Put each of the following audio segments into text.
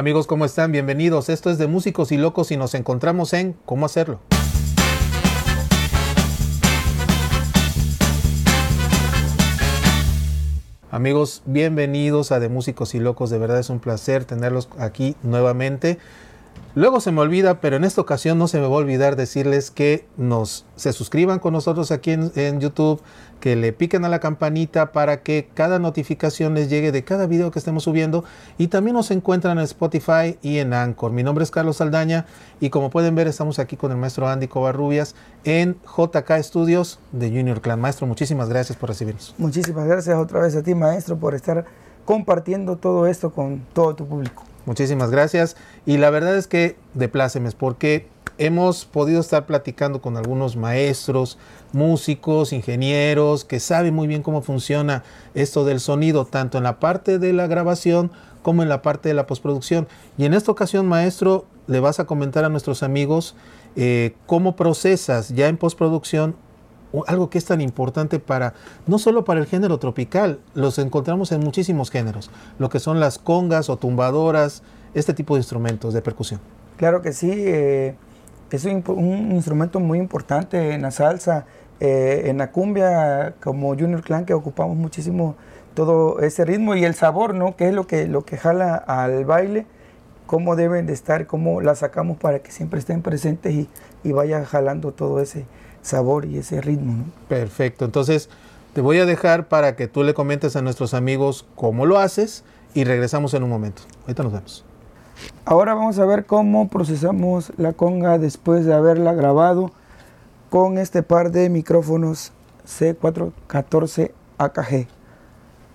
Amigos, ¿cómo están? Bienvenidos. Esto es de Músicos y Locos y nos encontramos en ¿Cómo hacerlo? Amigos, bienvenidos a De Músicos y Locos. De verdad es un placer tenerlos aquí nuevamente. Luego se me olvida, pero en esta ocasión no se me va a olvidar decirles que nos se suscriban con nosotros aquí en, YouTube, que le piquen a la campanita para que cada notificación les llegue de cada video que estemos subiendo y también nos encuentran en Spotify y en Anchor. Mi nombre es Carlos Saldaña y como pueden ver estamos aquí con el maestro Andy Covarrubias en JK Studios de Junior Clan. Maestro, muchísimas gracias por recibirnos. Muchísimas gracias otra vez a ti, maestro, por estar compartiendo todo esto con todo tu público. Muchísimas gracias. Y la verdad es que de plácemes, porque hemos podido estar platicando con algunos maestros, músicos, ingenieros, que saben muy bien cómo funciona esto del sonido, tanto en la parte de la grabación como en la parte de la postproducción. Y en esta ocasión, maestro, le vas a comentar a nuestros amigos eh, cómo procesas ya en postproducción algo que es tan importante para, no solo para el género tropical, los encontramos en muchísimos géneros, lo que son las congas o tumbadoras, este tipo de instrumentos de percusión. Claro que sí, eh, es un, instrumento muy importante en la salsa, eh, en la cumbia, como Junior Clan, que ocupamos muchísimo todo ese ritmo y el sabor, ¿no? Que es lo que, lo que jala al baile, cómo deben de estar, cómo la sacamos para que siempre estén presentes y, y vaya jalando todo ese, sabor y ese ritmo. Perfecto, entonces te voy a dejar para que tú le comentes a nuestros amigos cómo lo haces y regresamos en un momento. Ahorita nos vemos. Ahora vamos a ver cómo procesamos la conga después de haberla grabado con este par de micrófonos C414 AKG.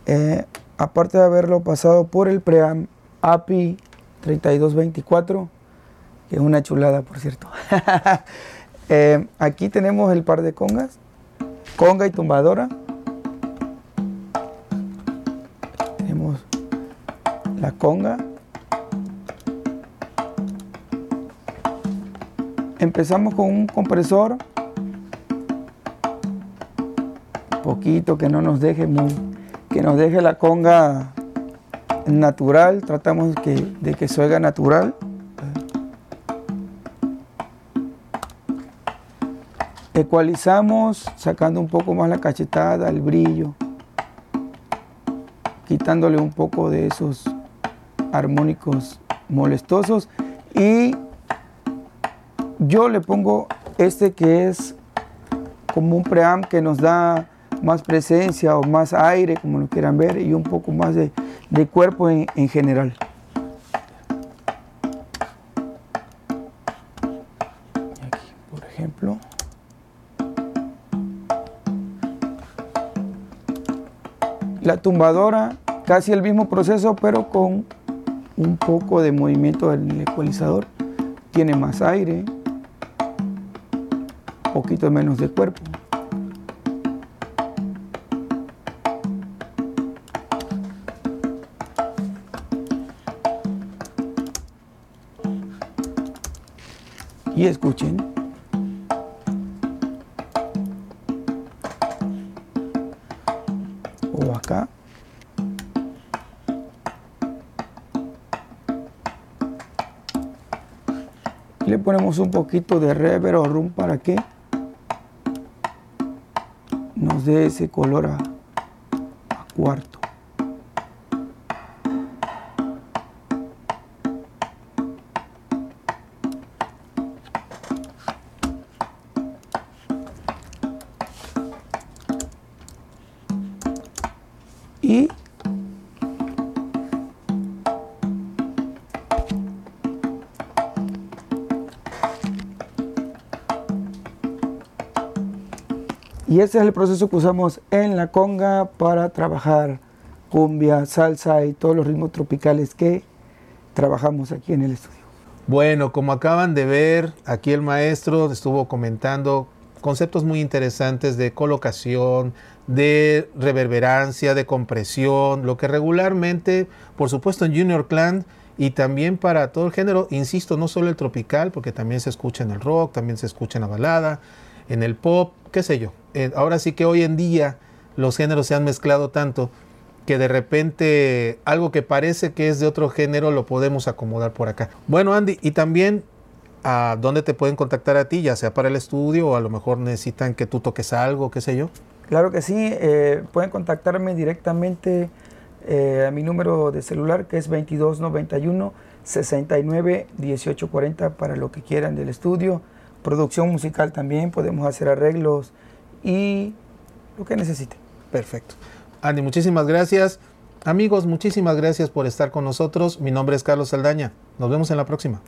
Eh, aparte de haberlo pasado por el preamp API 3224, que es una chulada por cierto. Eh, aquí tenemos el par de congas, conga y tumbadora. Tenemos la conga. Empezamos con un compresor, poquito que no nos deje muy, que nos deje la conga natural, tratamos de que suega natural. Ecualizamos sacando un poco más la cachetada, el brillo, quitándole un poco de esos armónicos molestosos y yo le pongo este que es como un preamp que nos da más presencia o más aire, como lo quieran ver, y un poco más de, cuerpo en general. La tumbadora, casi el mismo proceso, pero con un poco de movimiento del ecualizador. Tiene más aire, poquito menos de cuerpo. Y escuchen. Le ponemos un poquito de reverb o rum para que nos dé ese color a, a cuarto. Y ese es el proceso que usamos en la conga para trabajar cumbia, salsa y todos los ritmos tropicales que trabajamos aquí en el estudio. Bueno, como acaban de ver, aquí el maestro estuvo comentando conceptos muy interesantes de colocación, de reverberancia, de compresión, lo que regularmente, por supuesto en Junior Clan y también para todo el género, insisto, no solo el tropical, porque también se escucha en el rock, también se escucha en la balada, en el pop, qué sé yo. Eh, ahora sí que hoy en día los géneros se han mezclado tanto que de repente algo que parece que es de otro género lo podemos acomodar por acá. Bueno, Andy, y también a dónde te pueden contactar a ti, ya sea para el estudio o a lo mejor necesitan que tú toques algo, qué sé yo. Claro que sí, eh, pueden contactarme directamente eh, a mi número de celular que es 2291 69 1840 para lo que quieran del estudio. Producción musical también, podemos hacer arreglos y lo que necesiten. Perfecto. Andy, muchísimas gracias. Amigos, muchísimas gracias por estar con nosotros. Mi nombre es Carlos Saldaña. Nos vemos en la próxima.